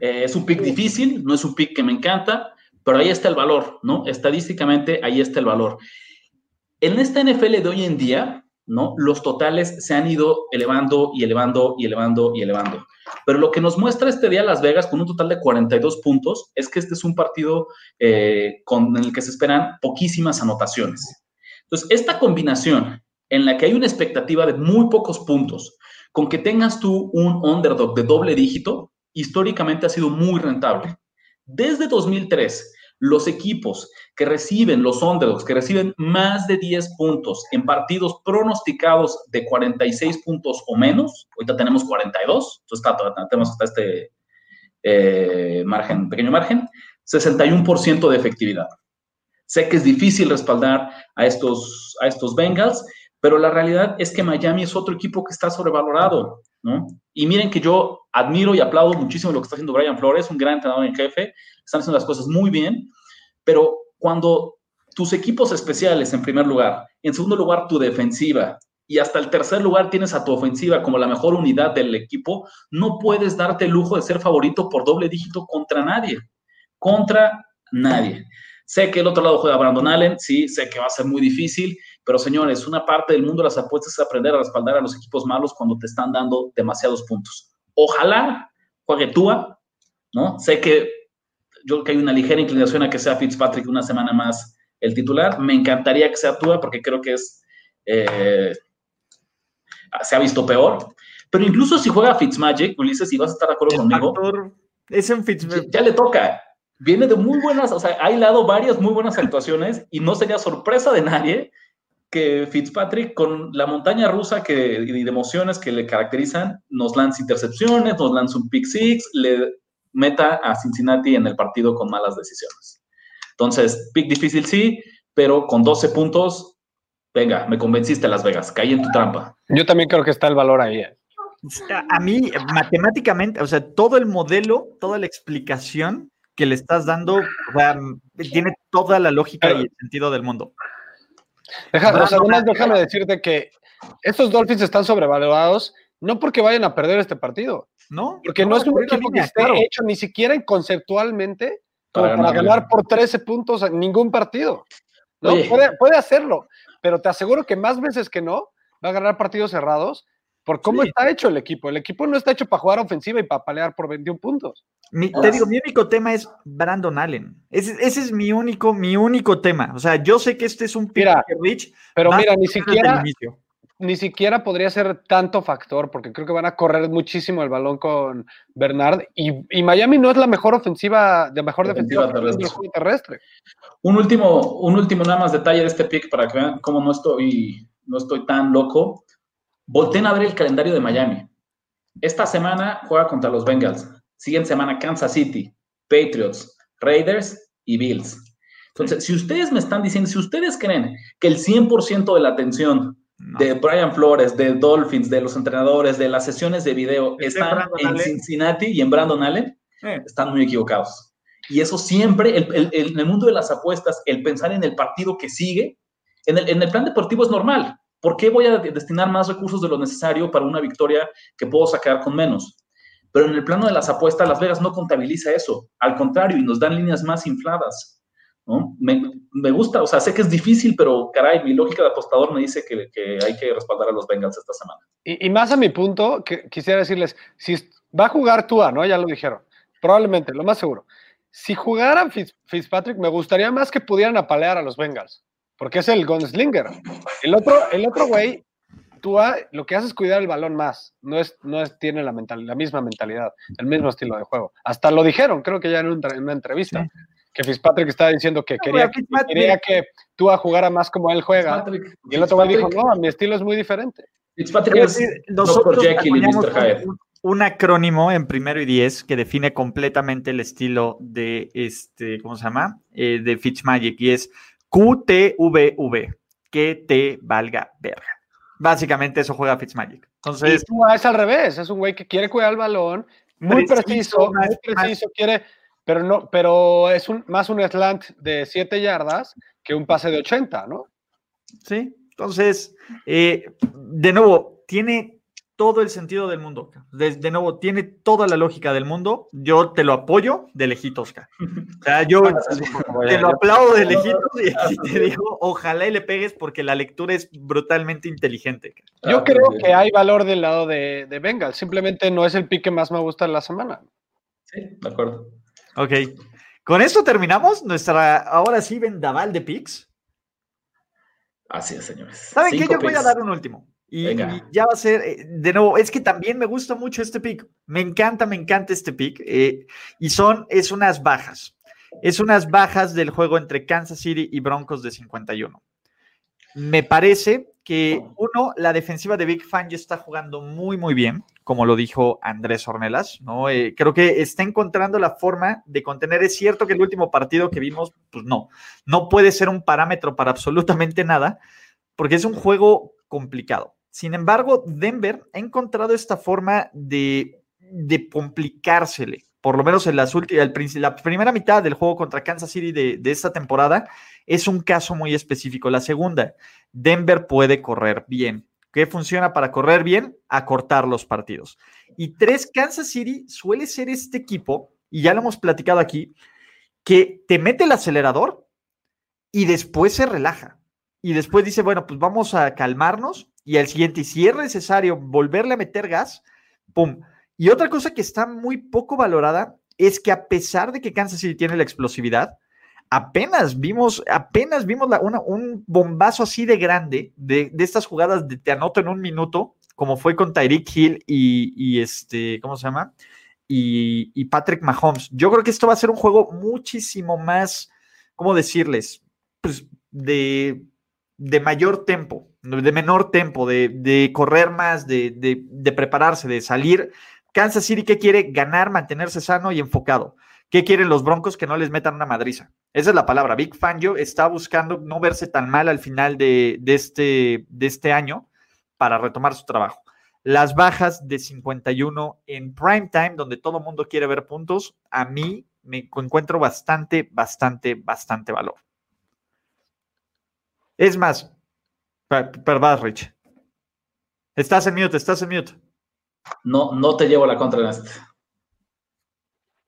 S3: Eh, es un pick difícil, no es un pick que me encanta, pero ahí está el valor, ¿no? Estadísticamente ahí está el valor. En esta NFL de hoy en día, ¿no? Los totales se han ido elevando y elevando y elevando y elevando. Pero lo que nos muestra este día Las Vegas con un total de 42 puntos es que este es un partido eh, con, en el que se esperan poquísimas anotaciones. Entonces, esta combinación en la que hay una expectativa de muy pocos puntos, con que tengas tú un underdog de doble dígito, históricamente ha sido muy rentable. Desde 2003, los equipos que reciben los underdogs, que reciben más de 10 puntos en partidos pronosticados de 46 puntos o menos, ahorita tenemos 42, entonces tenemos hasta este eh, margen, pequeño margen, 61% de efectividad. Sé que es difícil respaldar a estos, a estos Bengals, pero la realidad es que Miami es otro equipo que está sobrevalorado, Y miren que yo admiro y aplaudo muchísimo lo que está haciendo Brian Flores, un gran entrenador en jefe, están haciendo las cosas muy bien, pero cuando tus equipos especiales en primer lugar, en segundo lugar tu defensiva y hasta el tercer lugar tienes a tu ofensiva como la mejor unidad del equipo, no puedes darte el lujo de ser favorito por doble dígito contra nadie, contra nadie. Sé que el otro lado juega Brandon Allen, sí, sé que va a ser muy difícil, pero señores, una parte del mundo de las apuestas es aprender a respaldar a los equipos malos cuando te están dando demasiados puntos. Ojalá juegue Tua, ¿no? Sé que yo creo que hay una ligera inclinación a que sea Fitzpatrick una semana más el titular. Me encantaría que sea Tua porque creo que es eh, se ha visto peor. Pero incluso si juega Fitzmagic, Ulises, si vas a estar de acuerdo conmigo,
S1: es en Fitzmagic.
S3: Ya, le toca. Viene de muy buenas, o sea, ha hilado varias muy buenas actuaciones y no sería sorpresa de nadie que Fitzpatrick, con la montaña rusa que, y de emociones que le caracterizan, nos lance intercepciones, nos lance un pick six, le meta a Cincinnati en el partido con malas decisiones. Entonces, pick difícil sí, pero con 12 puntos, venga, me convenciste Las Vegas, caí en tu trampa.
S2: Yo también creo que está el valor ahí. ¿eh?
S1: A mí, matemáticamente, o sea, todo el modelo, toda la explicación que le estás dando, tiene toda la lógica y el sentido del mundo.
S2: Además, déjame decirte que estos Dolphins están sobrevalorados no porque vayan a perder este partido, ¿no? Porque no, es un equipo que esté hecho ni siquiera conceptualmente para, ganar por 13 puntos en ningún partido. ¿no? Puede, hacerlo, pero te aseguro que más veces que no va a ganar partidos cerrados por cómo está hecho el equipo. El equipo no está hecho para jugar ofensiva y para pelear por 21 puntos.
S1: te digo, mi único tema es Brandon Allen. Ese, es mi único, mi único tema. O sea, yo sé que este es un
S2: pick Rich, pero mira, ni siquiera, ni siquiera podría ser tanto factor, porque creo que van a correr muchísimo el balón con Bernard. Y, Miami no es la mejor ofensiva, de mejor defensiva, terrestre.
S3: Un último, un último nada más detalle de este pick para que vean cómo no estoy, no estoy tan loco. Volten a ver el calendario de Miami. Esta semana juega contra los Bengals. Siguiente semana Kansas City, Patriots, Raiders y Bills. Entonces, si ustedes me están diciendo, si ustedes creen que el 100% de la atención de Brian Flores, de Dolphins, de los entrenadores, de las sesiones de video están en Cincinnati y en Brandon Allen, están muy equivocados. Y eso siempre, en el mundo de las apuestas, el pensar en el partido que sigue, en el, en el plan deportivo es normal. ¿Por qué voy a destinar más recursos de lo necesario para una victoria que puedo sacar con menos? Pero en el plano de las apuestas, Las Vegas no contabiliza eso. Al contrario, y nos dan líneas más infladas. ¿no? Me, gusta, o sea, sé que es difícil, pero caray, mi lógica de apostador me dice que, hay que respaldar a los Bengals esta semana.
S2: Y, más a mi punto, que quisiera decirles, si va a jugar Tua, ¿no? Ya lo dijeron, probablemente, lo más seguro. Si jugaran Fitzpatrick, me gustaría más que pudieran apalear a los Bengals, porque es el gunslinger. El otro, el otro güey, Tua, lo que hace es cuidar el balón más, no es, no es, tiene la, mental, la misma mentalidad, el mismo estilo de juego. Hasta lo dijeron, creo que ya en, una entrevista que Fitzpatrick estaba diciendo que quería, que, quería que Tua jugara más como él juega. Y el otro güey dijo, no, mi estilo es muy diferente.
S1: Fitzpatrick es nosotros un, un acrónimo en primero y diez que define completamente el estilo de este, ¿cómo se llama? Eh, de Fitzmagic y es QTVV, que te valga verga. Básicamente eso juega Fitzmagic. Entonces,
S2: y Tua es al revés, es un güey que quiere cuidar el balón, muy preciso, muy preciso, quiere pero no, pero es un, más un slant de 7 yardas que un pase de 80, ¿no?
S1: Sí, entonces, eh, de nuevo, tiene todo el sentido del mundo. De, nuevo, tiene toda la lógica del mundo. Yo te lo apoyo de lejitos, O sea, yo te lo aplaudo de lejitos y te digo, ojalá y le pegues porque la lectura es brutalmente inteligente.
S2: Yo ah, creo que hay valor del lado de, de Bengal. Simplemente no es el pique más me gusta en la semana.
S3: Sí, de acuerdo.
S1: Ok. Con esto terminamos nuestra, ahora sí, vendaval de picks.
S3: Así es, señores.
S1: ¿Saben qué? Yo voy a dar un último. Y, ya va a ser, eh, de nuevo, es que también me gusta mucho este pick. Me encanta, me encanta este pick. Eh, y son, es unas bajas. Es unas bajas del juego entre Kansas City y Broncos de 51. Me parece que, uno, la defensiva de Big Fan ya está jugando muy, muy bien como lo dijo Andrés Ornelas, ¿no? Eh, creo que está encontrando la forma de contener. Es cierto que el último partido que vimos, pues no, no puede ser un parámetro para absolutamente nada, porque es un juego complicado. Sin embargo, Denver ha encontrado esta forma de, de complicársele, por lo menos en las últimas, la primera mitad del juego contra Kansas City de, de esta temporada es un caso muy específico. La segunda, Denver puede correr bien ¿Qué funciona para correr bien? Acortar los partidos. Y tres, Kansas City suele ser este equipo, y ya lo hemos platicado aquí, que te mete el acelerador y después se relaja. Y después dice, bueno, pues vamos a calmarnos y al siguiente, y si es necesario volverle a meter gas, ¡pum! Y otra cosa que está muy poco valorada es que a pesar de que Kansas City tiene la explosividad, apenas vimos, apenas vimos un bombazo así de grande de, estas jugadas de te anoto en un minuto, como fue con Tyreek Hill y, este, ¿cómo se llama? Y, Patrick Mahomes. Yo creo que esto va a ser un juego muchísimo más, ¿cómo decirles? Pues de, de mayor tempo, de menor tempo, de, correr más, de, de prepararse, de salir. Kansas City, ¿qué quiere? Ganar, mantenerse sano y enfocado. ¿Qué quieren los Broncos? Que no les metan una madriza. Esa es la palabra. Big Fangio está buscando no verse tan mal al final de, este, de este año para retomar su trabajo. Las bajas de 51 en prime time, donde todo el mundo quiere ver puntos, a mí me encuentro bastante, bastante, bastante valor. Es más, perdón, Rich. Estás en mute, estás en mute.
S3: No, no te llevo la contra en este.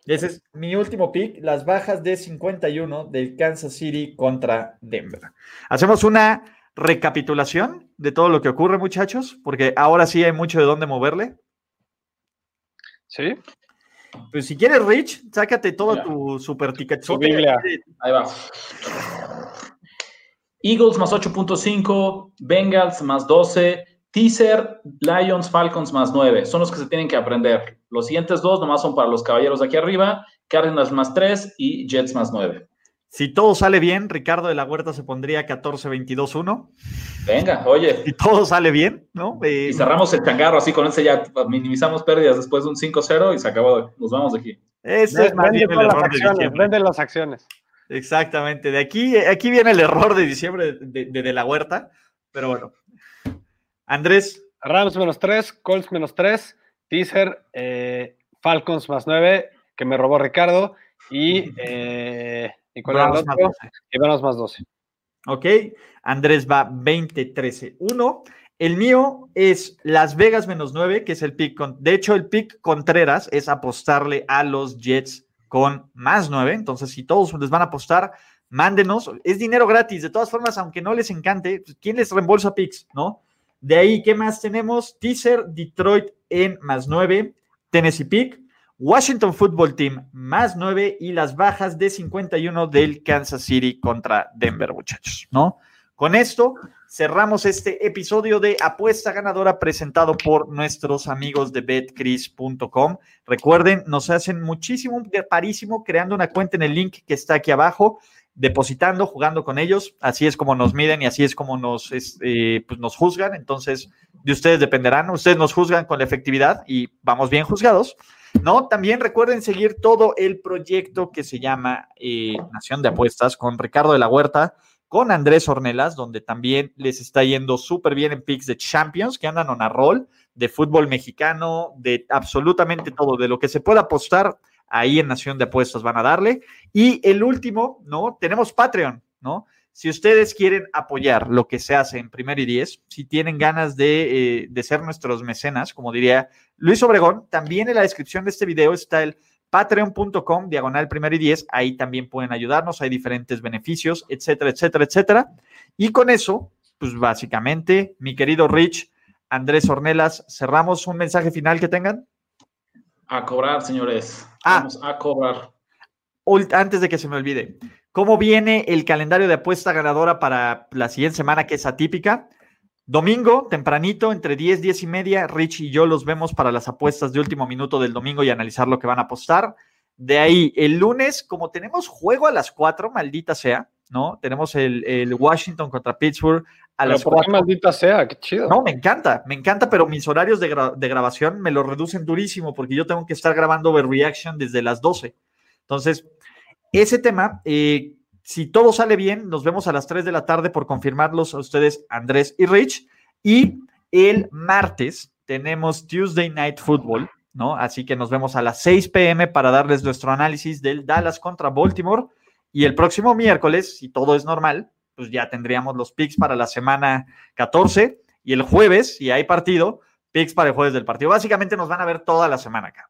S1: Ese es mi último pick, las bajas de 51 del Kansas City contra Denver. Hacemos una recapitulación de todo lo que ocurre, muchachos, porque ahora sí hay mucho de dónde moverle.
S2: Sí.
S1: Pues si quieres, Rich, sácate todo tu super ticket.
S3: Ahí va. Eagles más 8.5, Bengals más 12, Teaser, Lions, Falcons más 9. Son los que se tienen que aprender. Los siguientes dos nomás son para los caballeros de aquí arriba. Cardinals más 3 y Jets más 9.
S1: Si todo sale bien, Ricardo de la Huerta se pondría 14-22-1.
S3: Venga, oye.
S1: Si todo sale bien, ¿no?
S3: y cerramos el changarro así con ese ya minimizamos pérdidas después de un 5-0 y se acabó. Nos vamos de aquí.
S1: Ese es más bien el
S2: error de diciembre. Vende las acciones.
S1: Exactamente. De aquí, aquí viene el error de diciembre de, de, la Huerta. Pero bueno. Andrés.
S2: Rams menos 3, Colts menos 3, Teaser, eh, Falcons más 9, que me robó Ricardo, y eh, ¿Y cuál era el otro? Y más 12.
S1: Ok, Andrés va 20-13-1. El mío es Las Vegas menos 9, que es el pick. Con, de hecho, el pick Contreras es apostarle a los Jets con más 9. Entonces, si todos les van a apostar, mándenos. Es dinero gratis. De todas formas, aunque no les encante, pues, ¿quién les reembolsa picks? ¿No? De ahí, ¿qué más tenemos? Teaser, Detroit en más 9, Tennessee Pick, Washington Football Team más 9 y las bajas de 51 del Kansas City contra Denver, muchachos, ¿no? Con esto cerramos este episodio de Apuesta Ganadora presentado por nuestros amigos de betcris.com. Recuerden, nos hacen muchísimo, parísimo creando una cuenta en el link que está aquí abajo, depositando, jugando con ellos. Así es como nos miden y así es como nos, eh, pues nos juzgan. Entonces, de ustedes dependerán. Ustedes nos juzgan con la efectividad y vamos bien juzgados. ¿no? También recuerden seguir todo el proyecto que se llama eh, Nación de Apuestas con Ricardo de la Huerta, con Andrés Ornelas, donde también les está yendo súper bien en picks de Champions, que andan on a roll, de fútbol mexicano, de absolutamente todo, de lo que se pueda apostar, ahí en Nación de Apuestas van a darle. Y el último, ¿no? Tenemos Patreon, ¿no? Si ustedes quieren apoyar lo que se hace en Primer y Diez, si tienen ganas de, eh, de ser nuestros mecenas, como diría Luis Obregón, también en la descripción de este video está el patreon.com, diagonal Primer y Diez, ahí también pueden ayudarnos, hay diferentes beneficios, etcétera, etcétera, etcétera. Y con eso, pues básicamente, mi querido Rich, Andrés Ornelas, cerramos un mensaje final que tengan.
S3: A cobrar, señores. Ah. Vamos a cobrar.
S1: Antes de que se me olvide, ¿cómo viene el calendario de apuesta ganadora para la siguiente semana que es atípica? Domingo, tempranito, entre 10, 10 y media, Rich y yo los vemos para las apuestas de último minuto del domingo y analizar lo que van a apostar. De ahí, el lunes, como tenemos juego a las 4, maldita sea, ¿no? Tenemos el, Washington contra Pittsburgh a las 4.
S2: maldita sea, qué chido.
S1: No, me encanta, me encanta, pero mis horarios de, de, grabación me lo reducen durísimo porque yo tengo que estar grabando Overreaction desde las 12. Entonces, ese tema, eh, si todo sale bien, nos vemos a las 3 de la tarde por confirmarlos a ustedes, Andrés y Rich. Y el martes tenemos Tuesday Night Football, ¿no? Así que nos vemos a las 6 pm para darles nuestro análisis del Dallas contra Baltimore. Y el próximo miércoles, si todo es normal, pues ya tendríamos los picks para la semana 14. Y el jueves, si hay partido, picks para el jueves del partido. Básicamente nos van a ver toda la semana acá.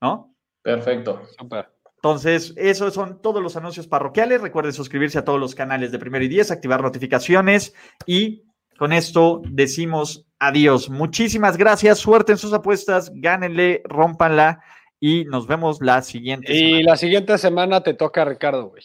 S1: ¿No?
S3: Perfecto.
S2: Super.
S1: Entonces, esos son todos los anuncios parroquiales. Recuerden suscribirse a todos los canales de Primero y Diez, activar notificaciones y con esto decimos adiós. Muchísimas gracias, suerte en sus apuestas, gánenle, rompanla y nos vemos la siguiente.
S2: Y la siguiente semana te toca Ricardo, güey.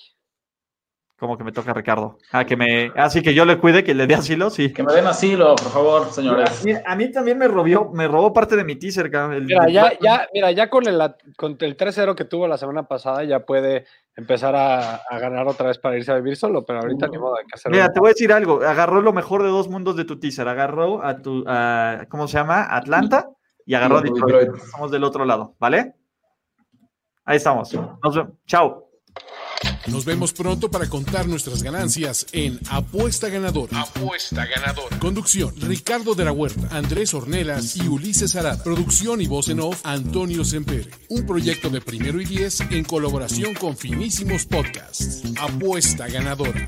S1: Como que me toca Ricardo. Ah, que me. Así que yo le cuide, que le dé asilo, sí.
S3: Que me den asilo, por favor, señores.
S1: A mí, también me robó, me robó parte de mi teaser,
S2: mira, ya, ya, mira, ya con el, con el 3-0 que tuvo la semana pasada, ya puede empezar a, ganar otra vez para irse a vivir solo, pero ahorita ni modo, hay que hacerlo.
S1: Mira, te voy a decir algo. Agarró lo mejor de dos mundos de tu teaser. Agarró a tu, ¿cómo se llama? Atlanta y agarró a Detroit. Estamos del otro lado, ¿vale? Ahí estamos. Nos vemos. Chao.
S5: Nos vemos pronto para contar nuestras ganancias en Apuesta Ganadora.
S6: Apuesta Ganadora.
S5: Conducción: Ricardo de la Huerta, Andrés Ornelas y Ulises Arada. Producción y voz en off: Antonio Sempere. Un proyecto de primero y diez en colaboración con Finísimos Podcasts. Apuesta Ganadora.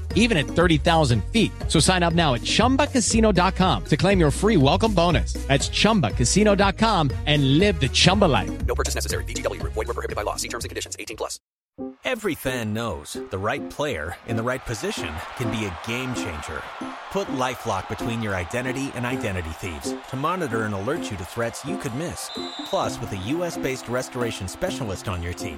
S7: even at 30,000 feet. So sign up now at ChumbaCasino.com to claim your free welcome bonus. That's ChumbaCasino.com and live the Chumba life.
S8: No purchase necessary. VGW. Void were prohibited by law. See terms and conditions. 18 plus.
S9: Every fan knows the right player in the right position can be a game changer. Put LifeLock between your identity and identity thieves to monitor and alert you to threats you could miss. Plus, with a U.S.-based restoration specialist on your team,